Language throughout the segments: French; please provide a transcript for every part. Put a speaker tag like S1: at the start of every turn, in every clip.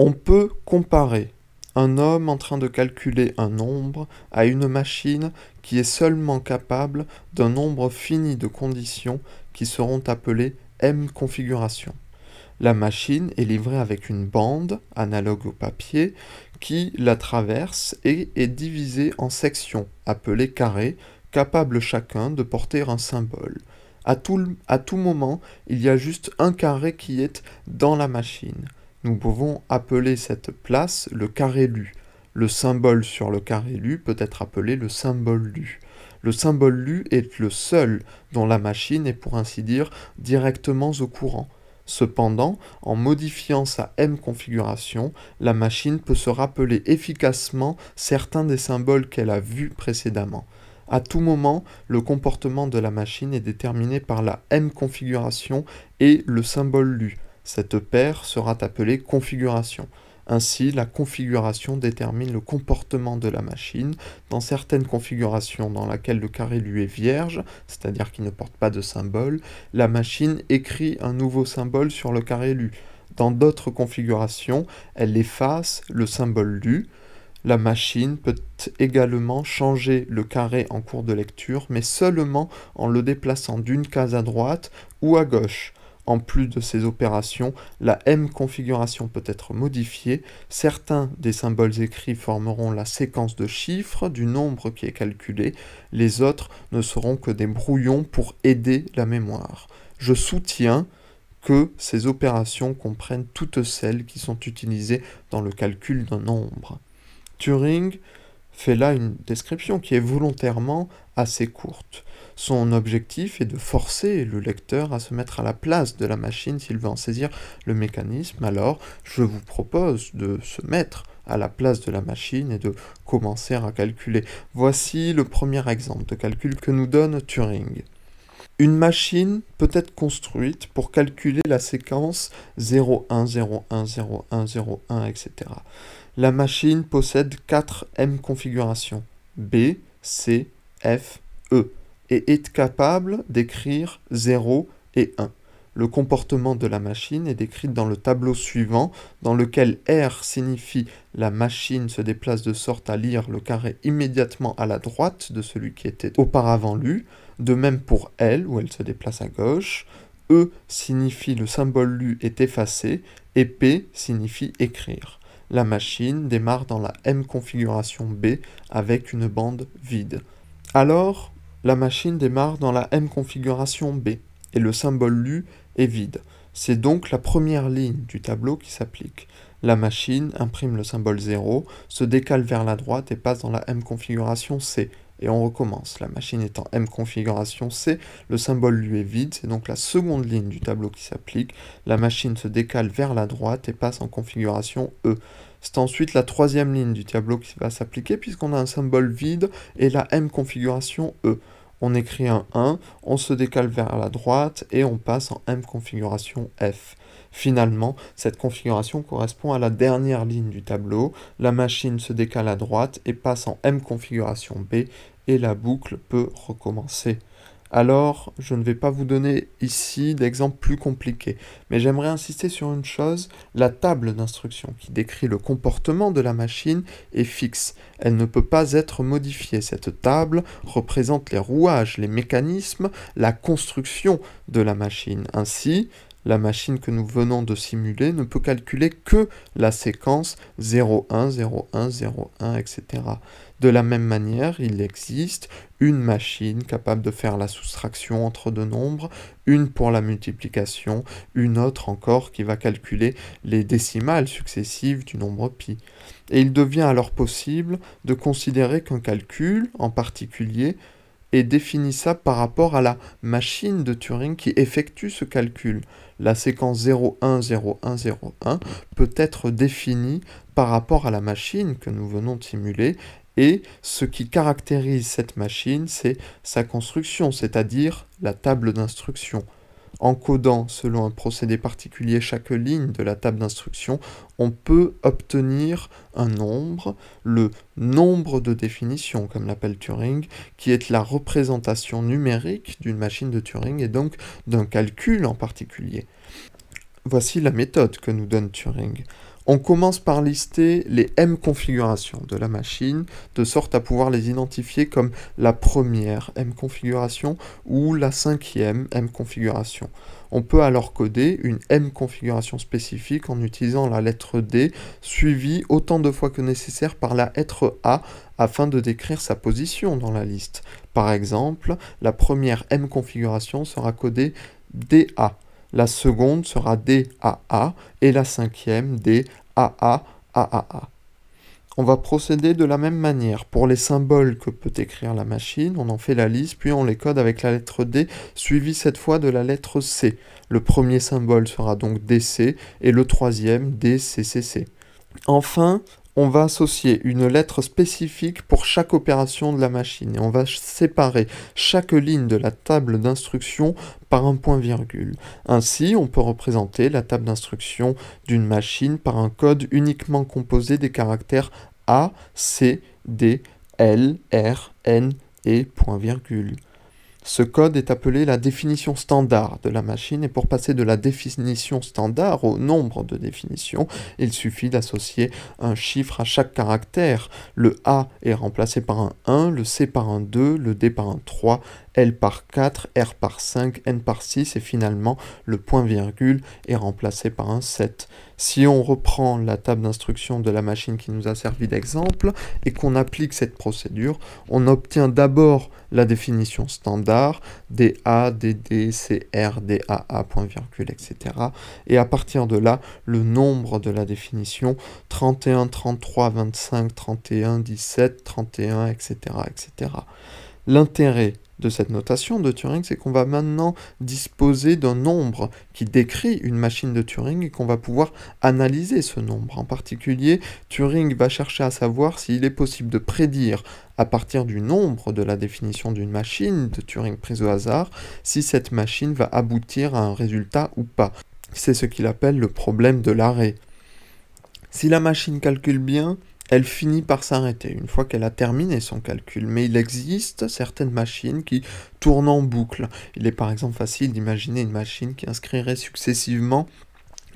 S1: On peut comparer un homme en train de calculer un nombre à une machine qui est seulement capable d'un nombre fini de conditions qui seront appelées M configurations. La machine est livrée avec une bande, analogue au papier, qui la traverse et est divisée en sections, appelées carrés, capables chacun de porter un symbole. À tout, moment, il y a juste un carré qui est dans la machine. Nous pouvons appeler cette place le carré lu. Le symbole sur le carré lu peut être appelé le symbole lu. Le symbole lu est le seul dont la machine est pour ainsi dire directement au courant. Cependant, en modifiant sa M configuration, la machine peut se rappeler efficacement certains des symboles qu'elle a vus précédemment. À tout moment, le comportement de la machine est déterminé par la M configuration et le symbole lu. Cette paire sera appelée configuration. Ainsi, la configuration détermine le comportement de la machine. Dans certaines configurations dans lesquelles le carré lui est vierge, c'est-à-dire qu'il ne porte pas de symbole, la machine écrit un nouveau symbole sur le carré lu. Dans d'autres configurations, elle efface le symbole lu. La machine peut également changer le carré en cours de lecture, mais seulement en le déplaçant d'une case à droite ou à gauche. En plus de ces opérations, la M configuration peut être modifiée. Certains des symboles écrits formeront la séquence de chiffres du nombre qui est calculé. Les autres ne seront que des brouillons pour aider la mémoire. Je soutiens que ces opérations comprennent toutes celles qui sont utilisées dans le calcul d'un nombre. Turing fait là une description qui est volontairement assez courte. Son objectif est de forcer le lecteur à se mettre à la place de la machine s'il veut en saisir le mécanisme. Alors, je vous propose de se mettre à la place de la machine et de commencer à calculer. Voici le premier exemple de calcul que nous donne Turing. Une machine peut être construite pour calculer la séquence 0, 1, 0, 1, 0, 1, 0, 1, etc. La machine possède 4 M configurations B, C, F, E et est capable d'écrire 0 et 1. Le comportement de la machine est décrit dans le tableau suivant, dans lequel R signifie la machine se déplace de sorte à lire le carré immédiatement à la droite de celui qui était auparavant lu, de même pour L, où elle se déplace à gauche, E signifie le symbole lu est effacé, et P signifie écrire. La machine démarre dans la M configuration B avec une bande vide. Alors, la machine démarre dans la M configuration B et le symbole lu est vide. C'est donc la première ligne du tableau qui s'applique. La machine imprime le symbole 0, se décale vers la droite et passe dans la M configuration C. Et on recommence. La machine est en M configuration C, le symbole lui est vide, c'est donc la seconde ligne du tableau qui s'applique. La machine se décale vers la droite et passe en configuration E. C'est ensuite la troisième ligne du tableau qui va s'appliquer puisqu'on a un symbole vide et la M configuration E. On écrit un 1, on se décale vers la droite et on passe en M configuration F. Finalement, cette configuration correspond à la dernière ligne du tableau. La machine se décale à droite et passe en M configuration B et la boucle peut recommencer. Alors, je ne vais pas vous donner ici d'exemples plus compliqués, mais j'aimerais insister sur une chose, la table d'instruction qui décrit le comportement de la machine est fixe. Elle ne peut pas être modifiée. Cette table représente les rouages, les mécanismes, la construction de la machine. Ainsi, la machine que nous venons de simuler ne peut calculer que la séquence 0, 1, 0, 1, 0, 1, etc. De la même manière, il existe une machine capable de faire la soustraction entre deux nombres, une pour la multiplication, une autre encore qui va calculer les décimales successives du nombre pi. Et il devient alors possible de considérer qu'un calcul, en particulier, est définissable par rapport à la machine de Turing qui effectue ce calcul. La séquence 010101 peut être définie par rapport à la machine que nous venons de simuler et ce qui caractérise cette machine, c'est sa construction, c'est-à-dire la table d'instruction. En codant selon un procédé particulier chaque ligne de la table d'instruction, on peut obtenir un nombre, le nombre de définition, comme l'appelle Turing, qui est la représentation numérique d'une machine de Turing et donc d'un calcul en particulier. Voici la méthode que nous donne Turing. On commence par lister les M configurations de la machine, de sorte à pouvoir les identifier comme la première M configuration ou la cinquième M configuration. On peut alors coder une M configuration spécifique en utilisant la lettre D, suivie autant de fois que nécessaire par la lettre A afin de décrire sa position dans la liste. Par exemple, la première M configuration sera codée DA la seconde sera DAA et la cinquième DAAAAA. On va procéder de la même manière. Pour les symboles que peut écrire la machine, on en fait la liste, puis on les code avec la lettre D, suivie cette fois de la lettre C. Le premier symbole sera donc DC et le troisième DCCC. Enfin, on va associer une lettre spécifique pour chaque opération de la machine et on va séparer chaque ligne de la table d'instruction par un point-virgule. Ainsi, on peut représenter la table d'instruction d'une machine par un code uniquement composé des caractères A, C, D, L, R, N et point-virgule. Ce code est appelé la définition standard de la machine et pour passer de la définition standard au nombre de définitions, il suffit d'associer un chiffre à chaque caractère. Le A est remplacé par un 1, le C par un 2, le D par un 3, L par 4, R par 5, N par 6 et finalement le point-virgule est remplacé par un 7. Si on reprend la table d'instruction de la machine qui nous a servi d'exemple et qu'on applique cette procédure, on obtient d'abord la définition standard DA, DD, CR, DAA, point virgule, etc. Et à partir de là, le nombre de la définition 31, 33, 25, 31, 17, 31, etc. etc. L'intérêt de cette notation de Turing, c'est qu'on va maintenant disposer d'un nombre qui décrit une machine de Turing et qu'on va pouvoir analyser ce nombre. En particulier, Turing va chercher à savoir s'il est possible de prédire à partir du nombre de la définition d'une machine de Turing prise au hasard, si cette machine va aboutir à un résultat ou pas. C'est ce qu'il appelle le problème de l'arrêt. Si la machine calcule bien, elle finit par s'arrêter une fois qu'elle a terminé son calcul. Mais il existe certaines machines qui tournent en boucle. Il est par exemple facile d'imaginer une machine qui inscrirait successivement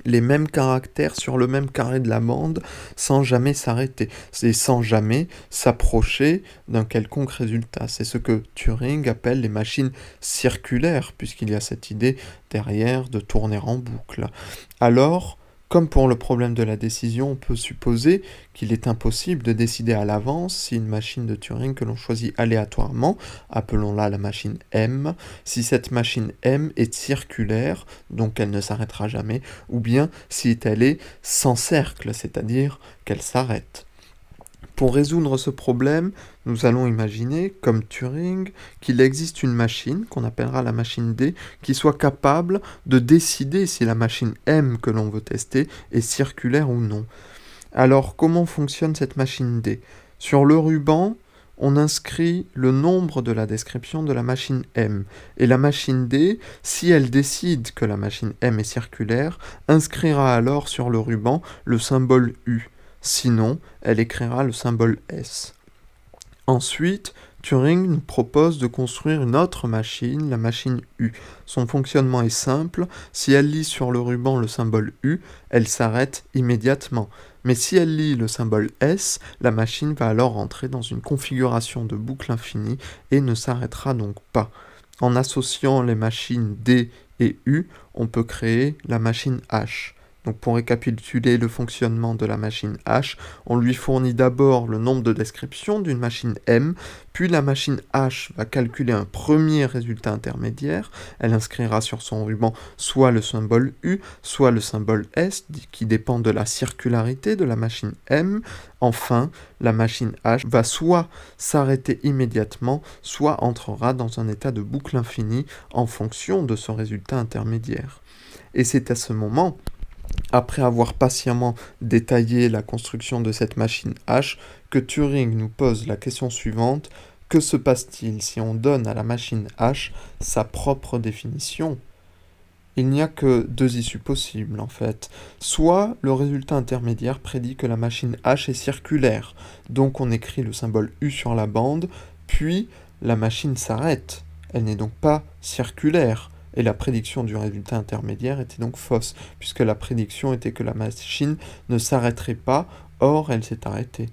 S1: les mêmes caractères sur le même carré de la bande sans jamais s'arrêter et sans jamais s'approcher d'un quelconque résultat. C'est ce que Turing appelle les machines circulaires, puisqu'il y a cette idée derrière de tourner en boucle. Alors, comme pour le problème de la décision, on peut supposer qu'il est impossible de décider à l'avance si une machine de Turing que l'on choisit aléatoirement, appelons-la la machine M, si cette machine M est circulaire, donc elle ne s'arrêtera jamais, ou bien si elle est sans cercle, c'est-à-dire qu'elle s'arrête. Pour résoudre ce problème, nous allons imaginer, comme Turing, qu'il existe une machine, qu'on appellera la machine D, qui soit capable de décider si la machine M que l'on veut tester est circulaire ou non. Alors, comment fonctionne cette machine D? Sur le ruban, on inscrit le nombre de la description de la machine M. Et la machine D, si elle décide que la machine M est circulaire, inscrira alors sur le ruban le symbole U. Sinon, elle écrira le symbole S. Ensuite, Turing nous propose de construire une autre machine, la machine U. Son fonctionnement est simple, si elle lit sur le ruban le symbole U, elle s'arrête immédiatement. Mais si elle lit le symbole S, la machine va alors entrer dans une configuration de boucle infinie et ne s'arrêtera donc pas. En associant les machines D et U, on peut créer la machine H. Donc pour récapituler le fonctionnement de la machine H, on lui fournit d'abord le nombre de descriptions d'une machine M, puis la machine H va calculer un premier résultat intermédiaire, elle inscrira sur son ruban soit le symbole U, soit le symbole S, qui dépend de la circularité de la machine M. Enfin, la machine H va soit s'arrêter immédiatement, soit entrera dans un état de boucle infinie en fonction de ce résultat intermédiaire. Et c'est à ce moment après avoir patiemment détaillé la construction de cette machine H, que Turing nous pose la question suivante que se passe-t-il si on donne à la machine H sa propre définition? Il n'y a que deux issues possibles en fait. Soit le résultat intermédiaire prédit que la machine H est circulaire, donc on écrit le symbole U sur la bande, puis la machine s'arrête. Elle n'est donc pas circulaire, et la prédiction du résultat intermédiaire était donc fausse, puisque la prédiction était que la machine ne s'arrêterait pas, or elle s'est arrêtée.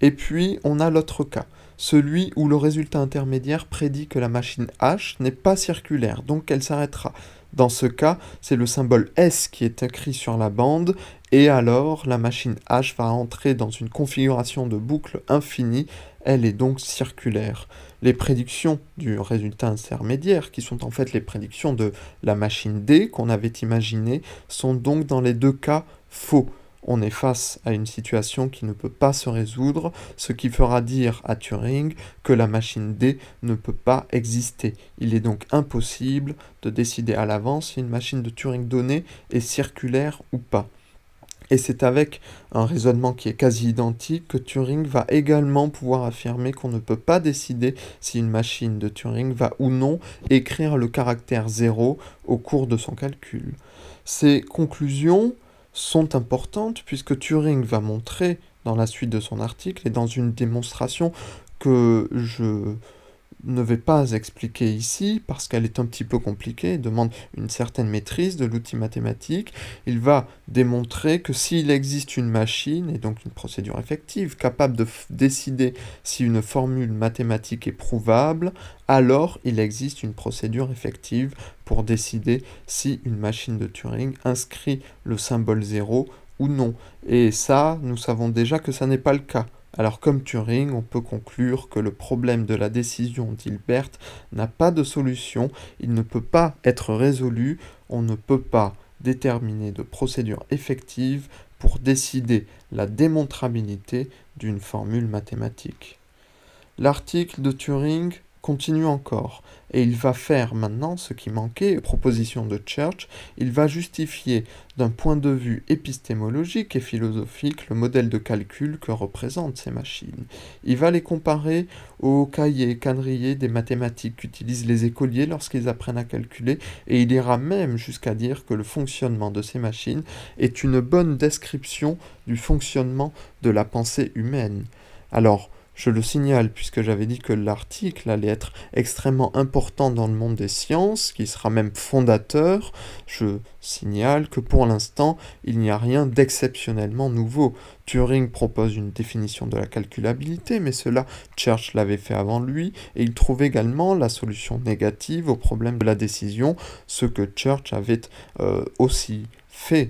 S1: Et puis on a l'autre cas, celui où le résultat intermédiaire prédit que la machine H n'est pas circulaire, donc qu'elle s'arrêtera. Dans ce cas, c'est le symbole S qui est écrit sur la bande, et alors la machine H va entrer dans une configuration de boucle infinie, elle est donc circulaire. Les prédictions du résultat intermédiaire, qui sont en fait les prédictions de la machine D qu'on avait imaginée, sont donc dans les deux cas faux on est face à une situation qui ne peut pas se résoudre, ce qui fera dire à Turing que la machine D ne peut pas exister. Il est donc impossible de décider à l'avance si une machine de Turing donnée est circulaire ou pas. Et c'est avec un raisonnement qui est quasi identique que Turing va également pouvoir affirmer qu'on ne peut pas décider si une machine de Turing va ou non écrire le caractère 0 au cours de son calcul. Ces conclusions sont importantes puisque Turing va montrer dans la suite de son article et dans une démonstration que je ne vais pas expliquer ici parce qu'elle est un petit peu compliquée, demande une certaine maîtrise de l'outil mathématique. Il va démontrer que s'il existe une machine, et donc une procédure effective, capable de décider si une formule mathématique est prouvable, alors il existe une procédure effective pour décider si une machine de Turing inscrit le symbole 0 ou non. Et ça, nous savons déjà que ça n'est pas le cas. Alors comme Turing, on peut conclure que le problème de la décision d'Hilbert n'a pas de solution, il ne peut pas être résolu, on ne peut pas déterminer de procédure effective pour décider la démontrabilité d'une formule mathématique. L'article de Turing continue encore, et il va faire maintenant ce qui manquait, proposition de Church, il va justifier d'un point de vue épistémologique et philosophique le modèle de calcul que représentent ces machines. Il va les comparer aux cahiers quadrillés des mathématiques qu'utilisent les écoliers lorsqu'ils apprennent à calculer, et il ira même jusqu'à dire que le fonctionnement de ces machines est une bonne description du fonctionnement de la pensée humaine. Alors, je le signale puisque j'avais dit que l'article allait être extrêmement important dans le monde des sciences, qui sera même fondateur. Je signale que pour l'instant, il n'y a rien d'exceptionnellement nouveau. Turing propose une définition de la calculabilité, mais cela, Church l'avait fait avant lui, et il trouve également la solution négative au problème de la décision, ce que Church avait euh, aussi fait.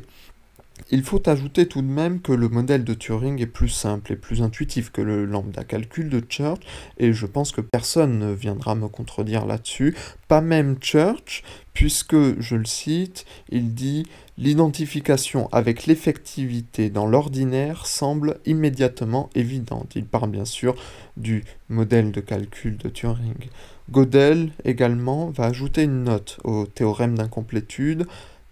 S1: Il faut ajouter tout de même que le modèle de Turing est plus simple et plus intuitif que le lambda calcul de Church, et je pense que personne ne viendra me contredire là-dessus, pas même Church, puisque, je le cite, il dit L'identification avec l'effectivité dans l'ordinaire semble immédiatement évidente. Il parle bien sûr du modèle de calcul de Turing. Gödel également va ajouter une note au théorème d'incomplétude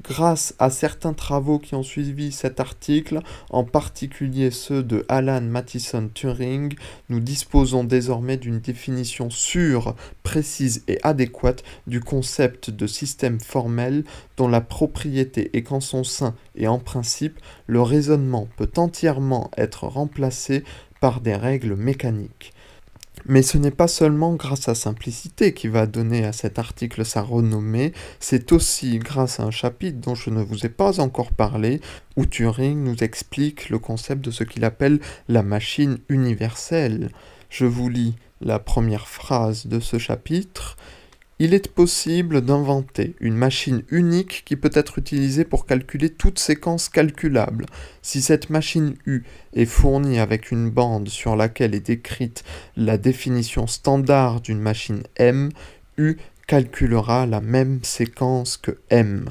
S1: Grâce à certains travaux qui ont suivi cet article, en particulier ceux de Alan Mathison Turing, nous disposons désormais d'une définition sûre, précise et adéquate du concept de système formel dont la propriété est qu'en son sein et en principe, le raisonnement peut entièrement être remplacé par des règles mécaniques. Mais ce n'est pas seulement grâce à simplicité qui va donner à cet article sa renommée, c'est aussi grâce à un chapitre dont je ne vous ai pas encore parlé, où Turing nous explique le concept de ce qu'il appelle la machine universelle. Je vous lis la première phrase de ce chapitre. Il est possible d'inventer une machine unique qui peut être utilisée pour calculer toute séquence calculable. Si cette machine U est fournie avec une bande sur laquelle est décrite la définition standard d'une machine M, U calculera la même séquence que M.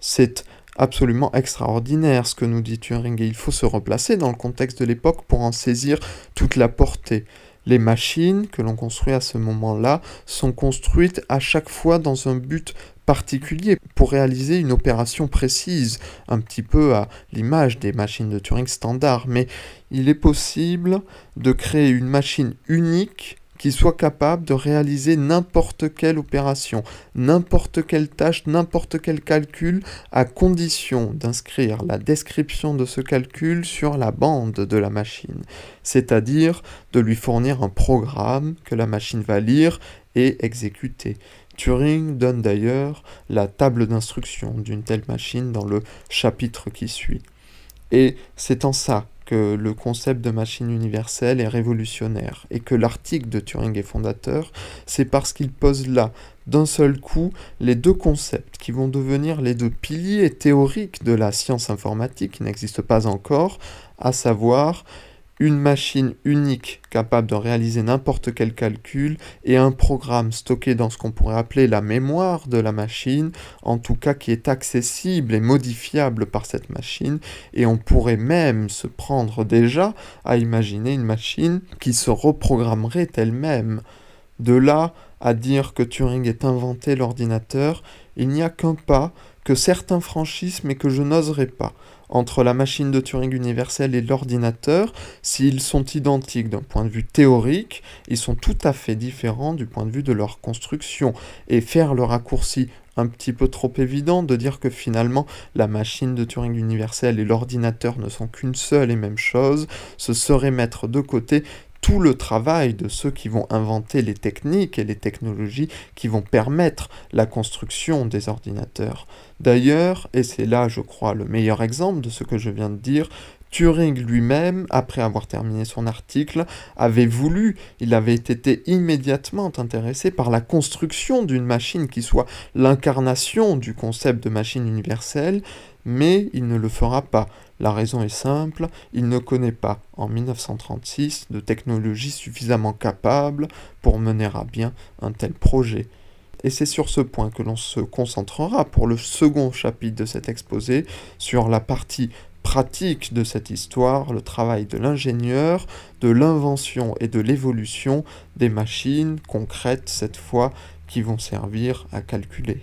S1: C'est absolument extraordinaire ce que nous dit Turing et il faut se replacer dans le contexte de l'époque pour en saisir toute la portée. Les machines que l'on construit à ce moment-là sont construites à chaque fois dans un but particulier pour réaliser une opération précise, un petit peu à l'image des machines de Turing standard, mais il est possible de créer une machine unique qui soit capable de réaliser n'importe quelle opération, n'importe quelle tâche, n'importe quel calcul, à condition d'inscrire la description de ce calcul sur la bande de la machine, c'est-à-dire de lui fournir un programme que la machine va lire et exécuter. Turing donne d'ailleurs la table d'instruction d'une telle machine dans le chapitre qui suit. Et c'est en ça que le concept de machine universelle est révolutionnaire et que l'article de Turing est fondateur, c'est parce qu'il pose là, d'un seul coup, les deux concepts qui vont devenir les deux piliers théoriques de la science informatique qui n'existe pas encore, à savoir une machine unique capable de réaliser n'importe quel calcul et un programme stocké dans ce qu'on pourrait appeler la mémoire de la machine, en tout cas qui est accessible et modifiable par cette machine, et on pourrait même se prendre déjà à imaginer une machine qui se reprogrammerait elle-même. De là à dire que Turing ait inventé l'ordinateur, il n'y a qu'un pas que certains franchissent mais que je n'oserais pas entre la machine de Turing universelle et l'ordinateur, s'ils sont identiques d'un point de vue théorique, ils sont tout à fait différents du point de vue de leur construction. Et faire le raccourci un petit peu trop évident de dire que finalement la machine de Turing universelle et l'ordinateur ne sont qu'une seule et même chose, ce serait mettre de côté tout le travail de ceux qui vont inventer les techniques et les technologies qui vont permettre la construction des ordinateurs. D'ailleurs, et c'est là je crois le meilleur exemple de ce que je viens de dire, Turing lui-même, après avoir terminé son article, avait voulu, il avait été immédiatement intéressé par la construction d'une machine qui soit l'incarnation du concept de machine universelle, mais il ne le fera pas. La raison est simple, il ne connaît pas, en 1936, de technologie suffisamment capable pour mener à bien un tel projet. Et c'est sur ce point que l'on se concentrera pour le second chapitre de cet exposé, sur la partie pratique de cette histoire, le travail de l'ingénieur, de l'invention et de l'évolution des machines concrètes cette fois qui vont servir à calculer.